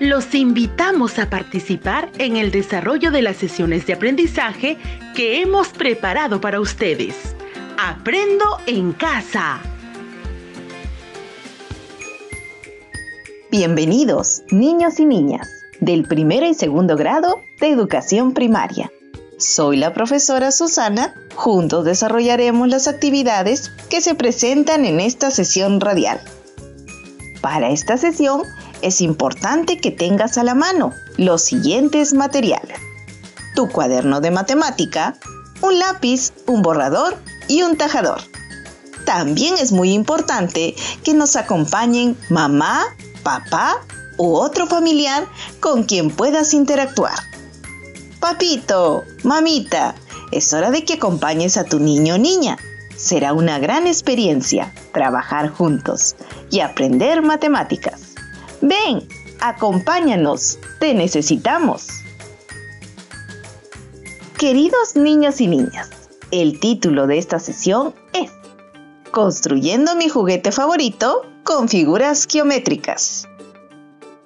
Los invitamos a participar en el desarrollo de las sesiones de aprendizaje que hemos preparado para ustedes. Aprendo en casa. Bienvenidos, niños y niñas, del primero y segundo grado de educación primaria. Soy la profesora Susana. Juntos desarrollaremos las actividades que se presentan en esta sesión radial. Para esta sesión es importante que tengas a la mano los siguientes materiales. Tu cuaderno de matemática, un lápiz, un borrador y un tajador. También es muy importante que nos acompañen mamá, papá u otro familiar con quien puedas interactuar. Papito, mamita, es hora de que acompañes a tu niño o niña. Será una gran experiencia trabajar juntos y aprender matemáticas. Ven, acompáñanos, te necesitamos. Queridos niños y niñas, el título de esta sesión es Construyendo mi juguete favorito con figuras geométricas.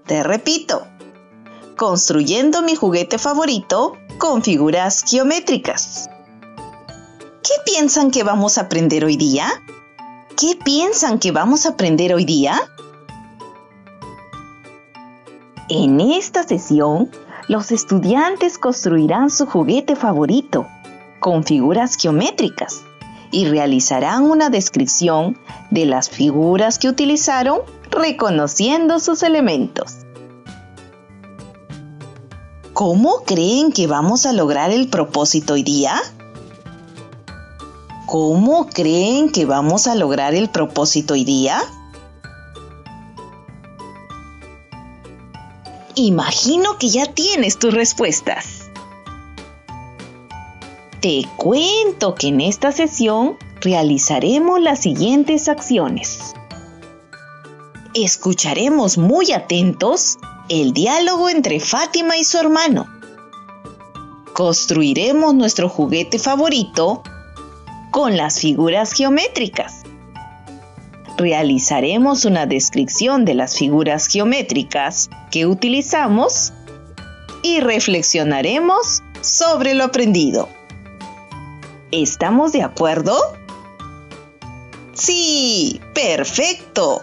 Te repito, construyendo mi juguete favorito con figuras geométricas. ¿Qué piensan que vamos a aprender hoy día? ¿Qué piensan que vamos a aprender hoy día? En esta sesión, los estudiantes construirán su juguete favorito con figuras geométricas y realizarán una descripción de las figuras que utilizaron reconociendo sus elementos. ¿Cómo creen que vamos a lograr el propósito hoy día? ¿Cómo creen que vamos a lograr el propósito hoy día? Imagino que ya tienes tus respuestas. Te cuento que en esta sesión realizaremos las siguientes acciones. Escucharemos muy atentos el diálogo entre Fátima y su hermano. Construiremos nuestro juguete favorito con las figuras geométricas. Realizaremos una descripción de las figuras geométricas que utilizamos y reflexionaremos sobre lo aprendido. ¿Estamos de acuerdo? Sí, perfecto.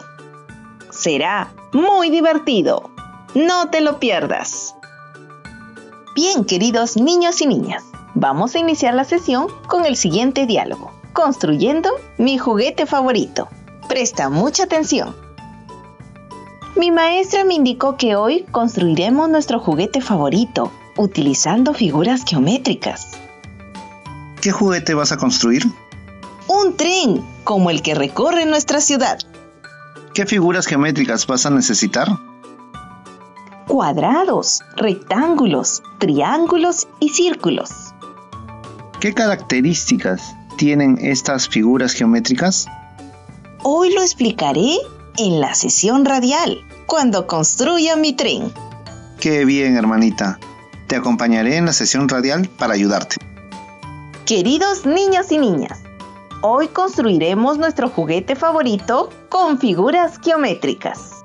Será muy divertido. No te lo pierdas. Bien, queridos niños y niñas, vamos a iniciar la sesión con el siguiente diálogo, construyendo mi juguete favorito. Presta mucha atención. Mi maestra me indicó que hoy construiremos nuestro juguete favorito, utilizando figuras geométricas. ¿Qué juguete vas a construir? Un tren, como el que recorre nuestra ciudad. ¿Qué figuras geométricas vas a necesitar? cuadrados, rectángulos, triángulos y círculos. ¿Qué características tienen estas figuras geométricas? Hoy lo explicaré en la sesión radial, cuando construya mi tren. Qué bien, hermanita. Te acompañaré en la sesión radial para ayudarte. Queridos niños y niñas, hoy construiremos nuestro juguete favorito con figuras geométricas.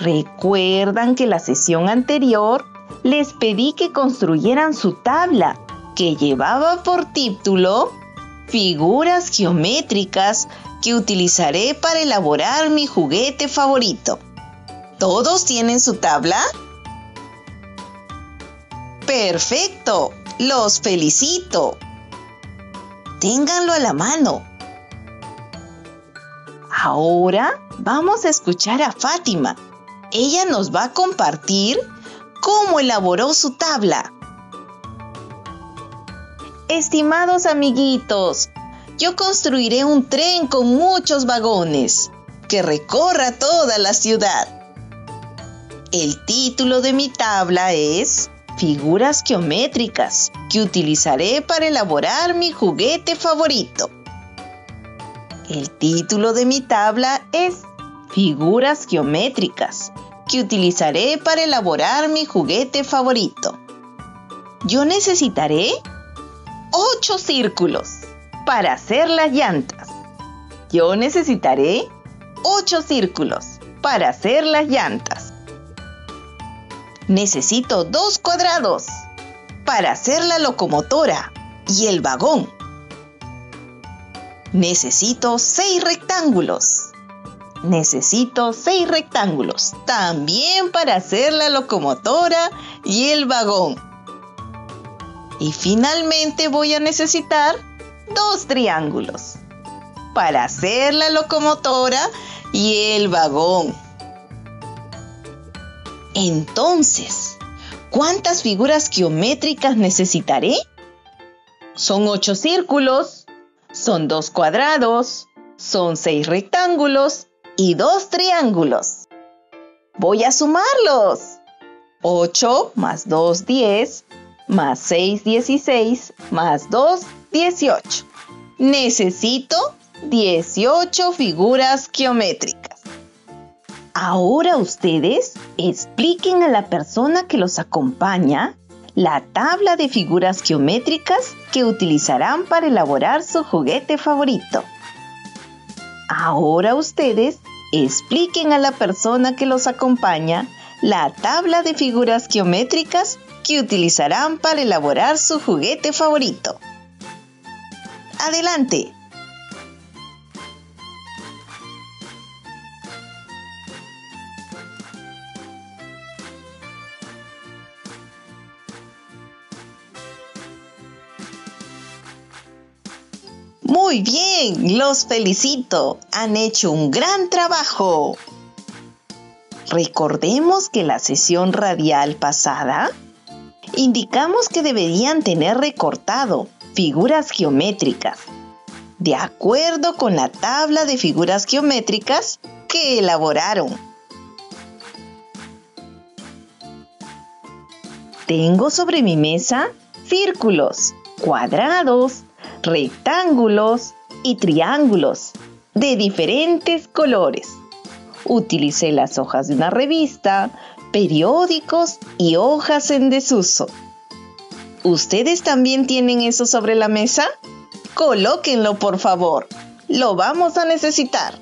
¿Recuerdan que la sesión anterior les pedí que construyeran su tabla que llevaba por título Figuras geométricas que utilizaré para elaborar mi juguete favorito? ¿Todos tienen su tabla? Perfecto, los felicito. Ténganlo a la mano. Ahora vamos a escuchar a Fátima ella nos va a compartir cómo elaboró su tabla. Estimados amiguitos, yo construiré un tren con muchos vagones que recorra toda la ciudad. El título de mi tabla es Figuras geométricas que utilizaré para elaborar mi juguete favorito. El título de mi tabla es Figuras geométricas que utilizaré para elaborar mi juguete favorito. Yo necesitaré 8 círculos para hacer las llantas. Yo necesitaré 8 círculos para hacer las llantas. Necesito dos cuadrados para hacer la locomotora y el vagón. Necesito seis rectángulos. Necesito seis rectángulos también para hacer la locomotora y el vagón. Y finalmente voy a necesitar dos triángulos para hacer la locomotora y el vagón. Entonces, ¿cuántas figuras geométricas necesitaré? Son ocho círculos, son dos cuadrados, son seis rectángulos y dos triángulos. Voy a sumarlos. 8 más 2, 10, más 6, 16, más 2, 18. Necesito 18 figuras geométricas. Ahora ustedes expliquen a la persona que los acompaña la tabla de figuras geométricas que utilizarán para elaborar su juguete favorito. Ahora ustedes expliquen a la persona que los acompaña la tabla de figuras geométricas que utilizarán para elaborar su juguete favorito. Adelante. Muy bien, los felicito. Han hecho un gran trabajo. Recordemos que la sesión radial pasada indicamos que deberían tener recortado figuras geométricas, de acuerdo con la tabla de figuras geométricas que elaboraron. Tengo sobre mi mesa círculos, cuadrados, rectángulos y triángulos de diferentes colores. Utilicé las hojas de una revista, periódicos y hojas en desuso. ¿Ustedes también tienen eso sobre la mesa? Colóquenlo, por favor. Lo vamos a necesitar.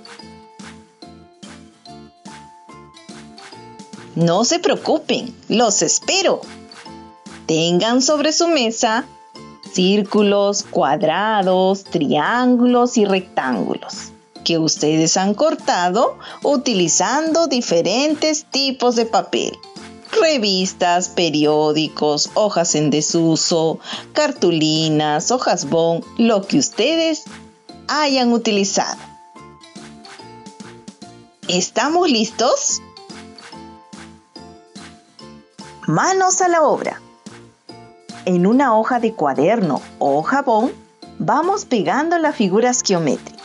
No se preocupen, los espero. Tengan sobre su mesa círculos, cuadrados, triángulos y rectángulos que ustedes han cortado utilizando diferentes tipos de papel. Revistas, periódicos, hojas en desuso, cartulinas, hojas bond, lo que ustedes hayan utilizado. ¿Estamos listos? Manos a la obra en una hoja de cuaderno o jabón, vamos pegando las figuras geométricas.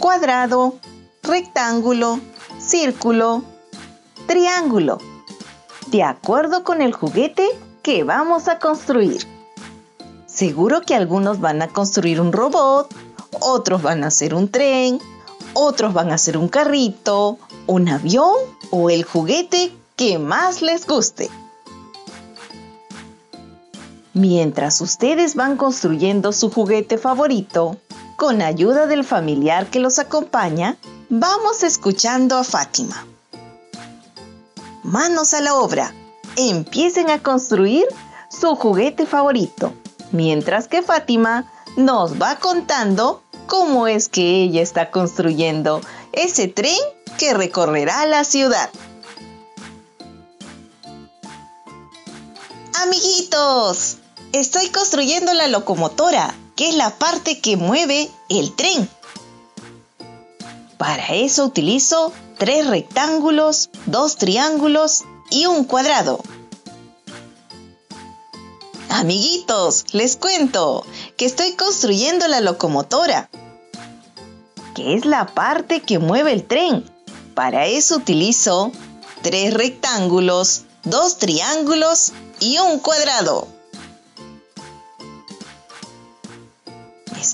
Cuadrado, rectángulo, círculo, triángulo, de acuerdo con el juguete que vamos a construir. Seguro que algunos van a construir un robot, otros van a hacer un tren, otros van a hacer un carrito, un avión o el juguete que más les guste. Mientras ustedes van construyendo su juguete favorito, con ayuda del familiar que los acompaña, vamos escuchando a Fátima. Manos a la obra, empiecen a construir su juguete favorito, mientras que Fátima nos va contando cómo es que ella está construyendo ese tren que recorrerá la ciudad. Amiguitos, estoy construyendo la locomotora, que es la parte que mueve el tren. Para eso utilizo tres rectángulos, dos triángulos y un cuadrado. Amiguitos, les cuento que estoy construyendo la locomotora, que es la parte que mueve el tren. Para eso utilizo tres rectángulos, dos triángulos y un cuadrado.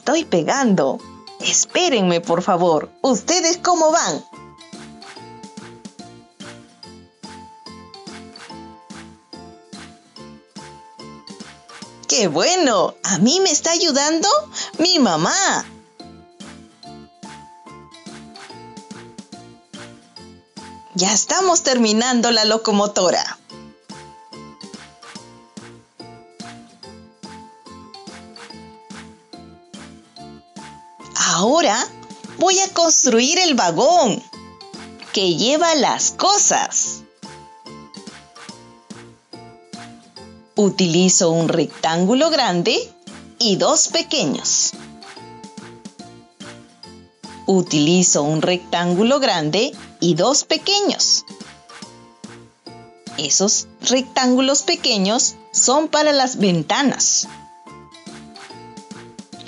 Estoy pegando. Espérenme, por favor. ¿Ustedes cómo van? ¡Qué bueno! A mí me está ayudando mi mamá. Ya estamos terminando la locomotora. Voy a construir el vagón que lleva las cosas. Utilizo un rectángulo grande y dos pequeños. Utilizo un rectángulo grande y dos pequeños. Esos rectángulos pequeños son para las ventanas.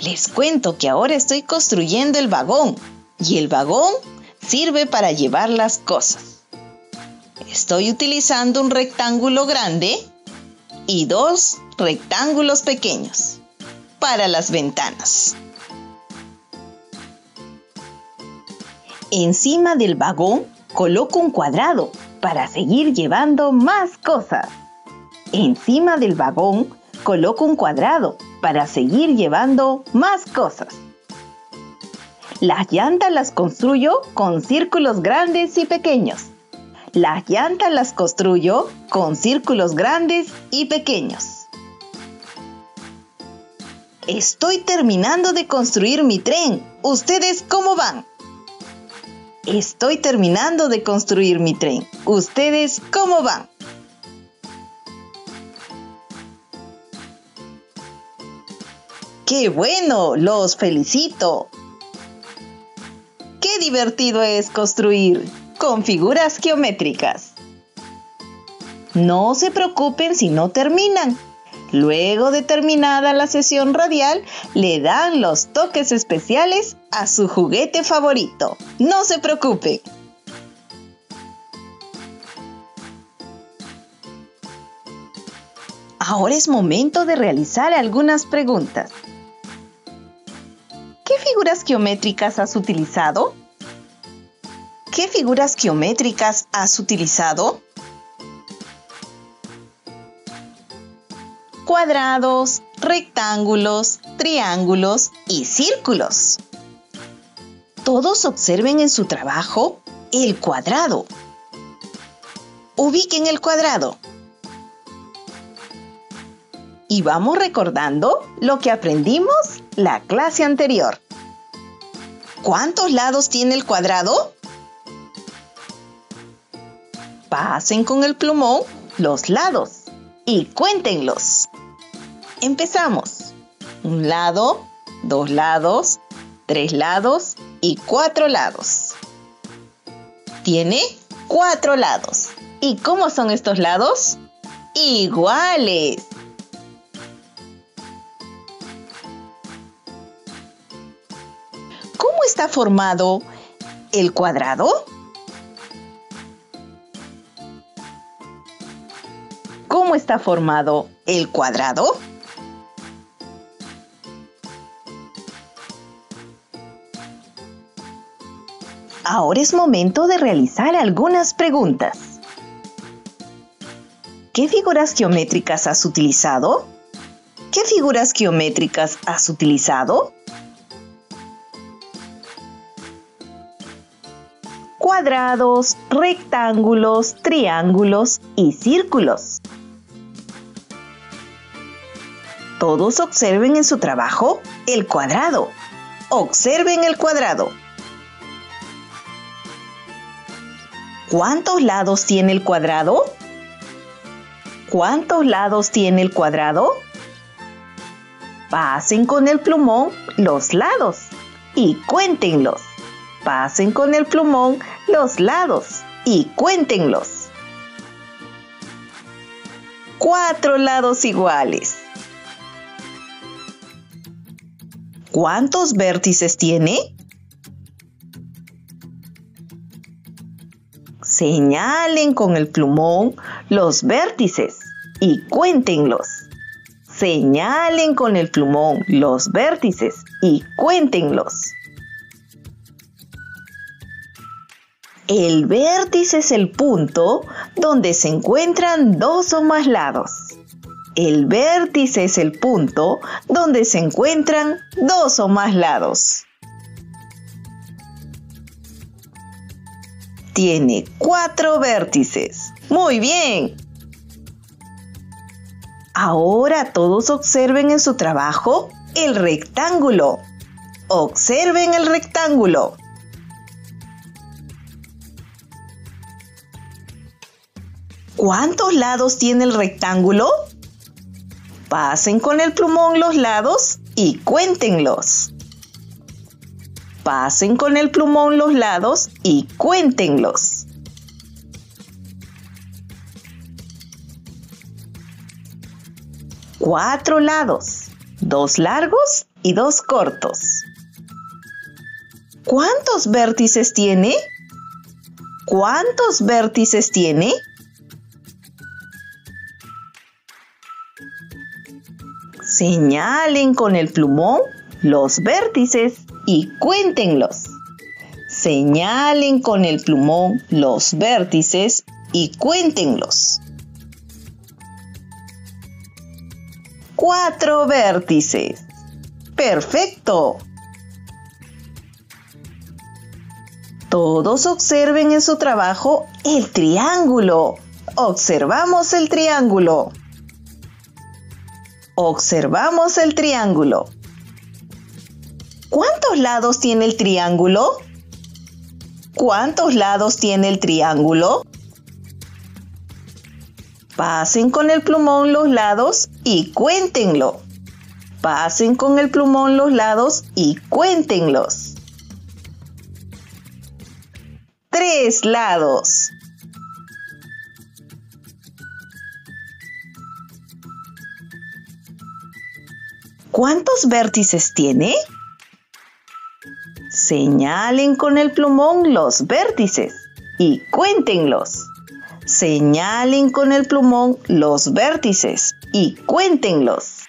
Les cuento que ahora estoy construyendo el vagón y el vagón sirve para llevar las cosas. Estoy utilizando un rectángulo grande y dos rectángulos pequeños para las ventanas. Encima del vagón coloco un cuadrado para seguir llevando más cosas. Encima del vagón coloco un cuadrado para seguir llevando más cosas. Las llantas las construyo con círculos grandes y pequeños. Las llantas las construyo con círculos grandes y pequeños. Estoy terminando de construir mi tren. ¿Ustedes cómo van? Estoy terminando de construir mi tren. ¿Ustedes cómo van? ¡Qué bueno! ¡Los felicito! ¡Qué divertido es construir con figuras geométricas! No se preocupen si no terminan. Luego de terminada la sesión radial, le dan los toques especiales a su juguete favorito. No se preocupe. Ahora es momento de realizar algunas preguntas. ¿Qué figuras geométricas has utilizado? ¿Qué figuras geométricas has utilizado? Cuadrados, rectángulos, triángulos y círculos. Todos observen en su trabajo el cuadrado. Ubiquen el cuadrado. Y vamos recordando lo que aprendimos la clase anterior. ¿Cuántos lados tiene el cuadrado? Pasen con el plumón los lados y cuéntenlos. Empezamos. Un lado, dos lados, tres lados y cuatro lados. Tiene cuatro lados. ¿Y cómo son estos lados? Iguales. Está formado el cuadrado? ¿Cómo está formado el cuadrado? Ahora es momento de realizar algunas preguntas. ¿Qué figuras geométricas has utilizado? ¿Qué figuras geométricas has utilizado? Cuadrados, rectángulos, triángulos y círculos. Todos observen en su trabajo el cuadrado. Observen el cuadrado. ¿Cuántos lados tiene el cuadrado? ¿Cuántos lados tiene el cuadrado? Pasen con el plumón los lados y cuéntenlos. Pasen con el plumón los lados y cuéntenlos. Cuatro lados iguales. ¿Cuántos vértices tiene? Señalen con el plumón los vértices y cuéntenlos. Señalen con el plumón los vértices y cuéntenlos. El vértice es el punto donde se encuentran dos o más lados. El vértice es el punto donde se encuentran dos o más lados. tiene cuatro vértices. Muy bien. Ahora todos observen en su trabajo el rectángulo. Observen el rectángulo. ¿Cuántos lados tiene el rectángulo? Pasen con el plumón los lados y cuéntenlos. Pasen con el plumón los lados y cuéntenlos. Cuatro lados, dos largos y dos cortos. ¿Cuántos vértices tiene? ¿Cuántos vértices tiene? Señalen con el plumón los vértices y cuéntenlos. Señalen con el plumón los vértices y cuéntenlos. Cuatro vértices. Perfecto. Todos observen en su trabajo el triángulo. Observamos el triángulo. Observamos el triángulo. ¿Cuántos lados tiene el triángulo? ¿Cuántos lados tiene el triángulo? Pasen con el plumón los lados y cuéntenlo. Pasen con el plumón los lados y cuéntenlos. Tres lados. ¿Cuántos vértices tiene? Señalen con el plumón los vértices y cuéntenlos. Señalen con el plumón los vértices y cuéntenlos.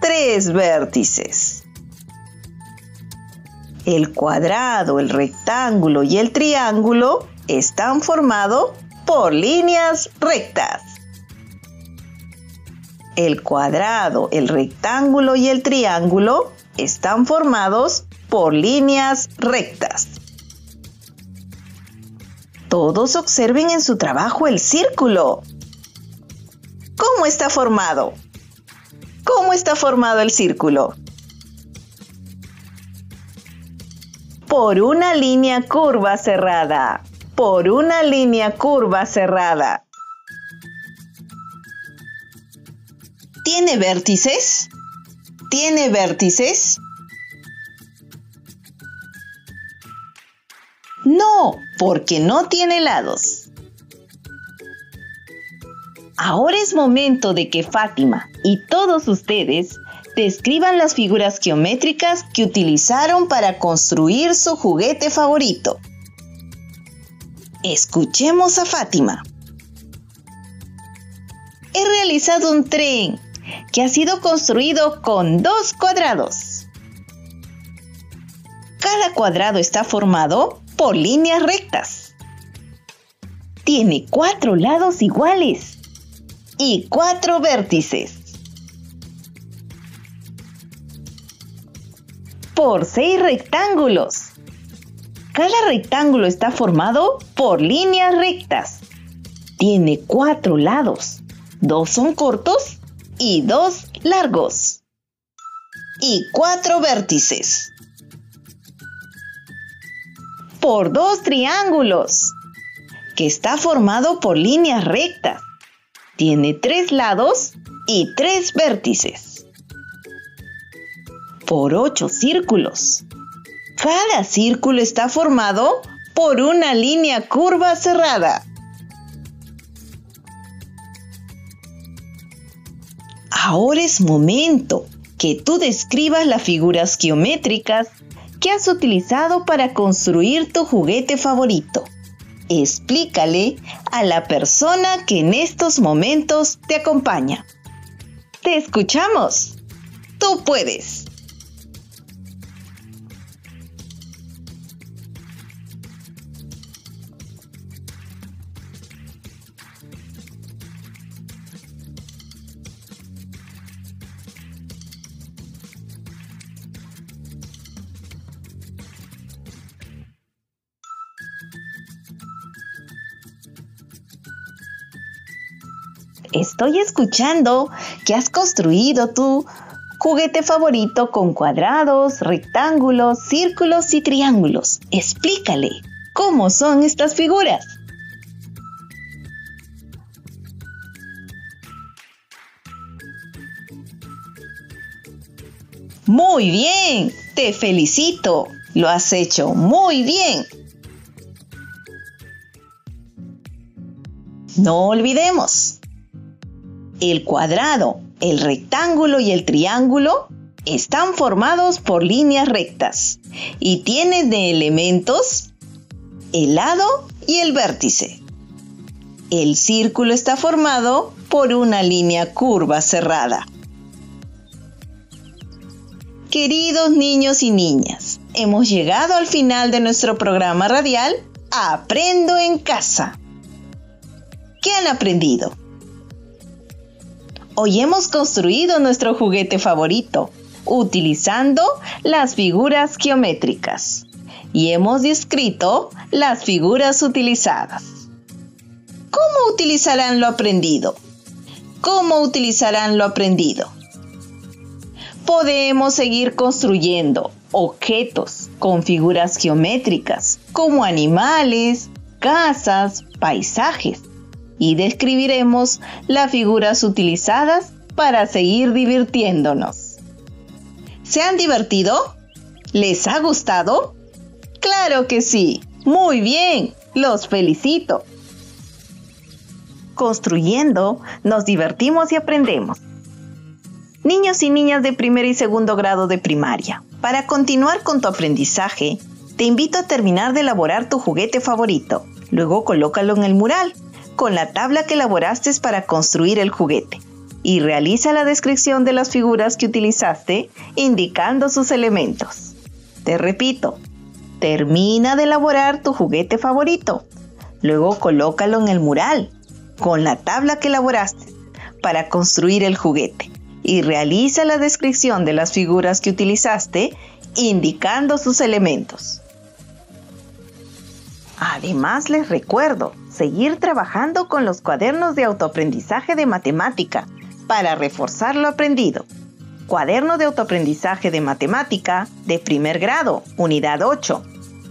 Tres vértices. El cuadrado, el rectángulo y el triángulo están formados por líneas rectas. El cuadrado, el rectángulo y el triángulo están formados por líneas rectas. Todos observen en su trabajo el círculo. ¿Cómo está formado? ¿Cómo está formado el círculo? Por una línea curva cerrada. Por una línea curva cerrada. ¿Tiene vértices? ¿Tiene vértices? No, porque no tiene lados. Ahora es momento de que Fátima y todos ustedes describan las figuras geométricas que utilizaron para construir su juguete favorito. Escuchemos a Fátima. He realizado un tren que ha sido construido con dos cuadrados. Cada cuadrado está formado por líneas rectas. Tiene cuatro lados iguales y cuatro vértices. Por seis rectángulos. Cada rectángulo está formado por líneas rectas. Tiene cuatro lados. Dos son cortos y dos largos. Y cuatro vértices. Por dos triángulos, que está formado por líneas rectas. Tiene tres lados y tres vértices. Por ocho círculos. Cada círculo está formado por una línea curva cerrada. Ahora es momento que tú describas las figuras geométricas que has utilizado para construir tu juguete favorito. Explícale a la persona que en estos momentos te acompaña. Te escuchamos. Tú puedes. Estoy escuchando que has construido tu juguete favorito con cuadrados, rectángulos, círculos y triángulos. Explícale, ¿cómo son estas figuras? Muy bien, te felicito. Lo has hecho muy bien. No olvidemos, el cuadrado, el rectángulo y el triángulo están formados por líneas rectas y tienen de elementos el lado y el vértice. El círculo está formado por una línea curva cerrada. Queridos niños y niñas, hemos llegado al final de nuestro programa radial Aprendo en casa. ¿Qué han aprendido? Hoy hemos construido nuestro juguete favorito utilizando las figuras geométricas y hemos descrito las figuras utilizadas. ¿Cómo utilizarán lo aprendido? ¿Cómo utilizarán lo aprendido? podemos seguir construyendo objetos con figuras geométricas como animales, casas, paisajes y describiremos las figuras utilizadas para seguir divirtiéndonos. ¿Se han divertido? ¿Les ha gustado? Claro que sí. Muy bien. Los felicito. Construyendo, nos divertimos y aprendemos niños y niñas de primer y segundo grado de primaria. Para continuar con tu aprendizaje, te invito a terminar de elaborar tu juguete favorito. Luego colócalo en el mural, con la tabla que elaboraste para construir el juguete. Y realiza la descripción de las figuras que utilizaste, indicando sus elementos. Te repito, termina de elaborar tu juguete favorito. Luego colócalo en el mural, con la tabla que elaboraste, para construir el juguete y realiza la descripción de las figuras que utilizaste indicando sus elementos. Además les recuerdo seguir trabajando con los cuadernos de autoaprendizaje de matemática para reforzar lo aprendido. Cuaderno de autoaprendizaje de matemática de primer grado, unidad 8.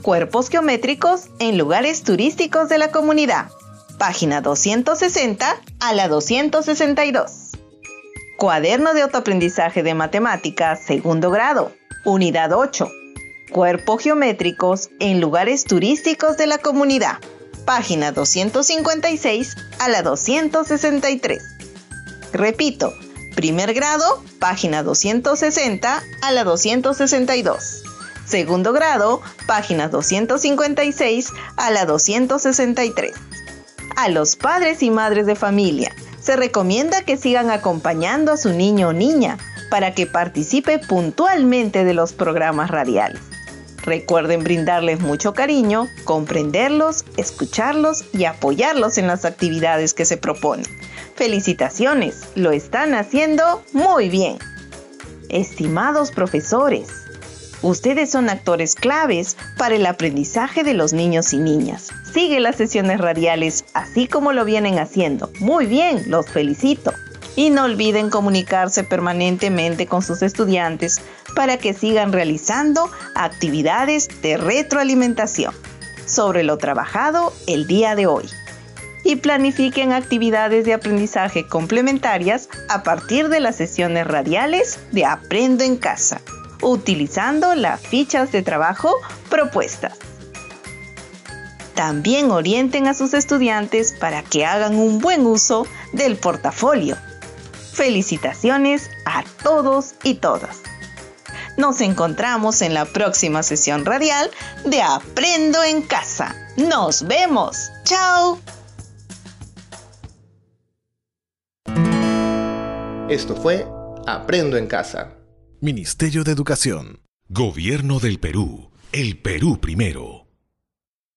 Cuerpos geométricos en lugares turísticos de la comunidad. Página 260 a la 262. Cuaderno de autoaprendizaje de matemáticas, segundo grado, unidad 8. Cuerpos geométricos en lugares turísticos de la comunidad. Página 256 a la 263. Repito, primer grado, página 260 a la 262. Segundo grado, página 256 a la 263. A los padres y madres de familia se recomienda que sigan acompañando a su niño o niña para que participe puntualmente de los programas radiales. Recuerden brindarles mucho cariño, comprenderlos, escucharlos y apoyarlos en las actividades que se proponen. Felicitaciones, lo están haciendo muy bien. Estimados profesores, Ustedes son actores claves para el aprendizaje de los niños y niñas. Sigue las sesiones radiales así como lo vienen haciendo. Muy bien, los felicito. Y no olviden comunicarse permanentemente con sus estudiantes para que sigan realizando actividades de retroalimentación sobre lo trabajado el día de hoy. Y planifiquen actividades de aprendizaje complementarias a partir de las sesiones radiales de Aprendo en Casa utilizando las fichas de trabajo propuestas. También orienten a sus estudiantes para que hagan un buen uso del portafolio. Felicitaciones a todos y todas. Nos encontramos en la próxima sesión radial de Aprendo en Casa. Nos vemos. Chao. Esto fue Aprendo en Casa. Ministerio de Educación. Gobierno del Perú. El Perú primero.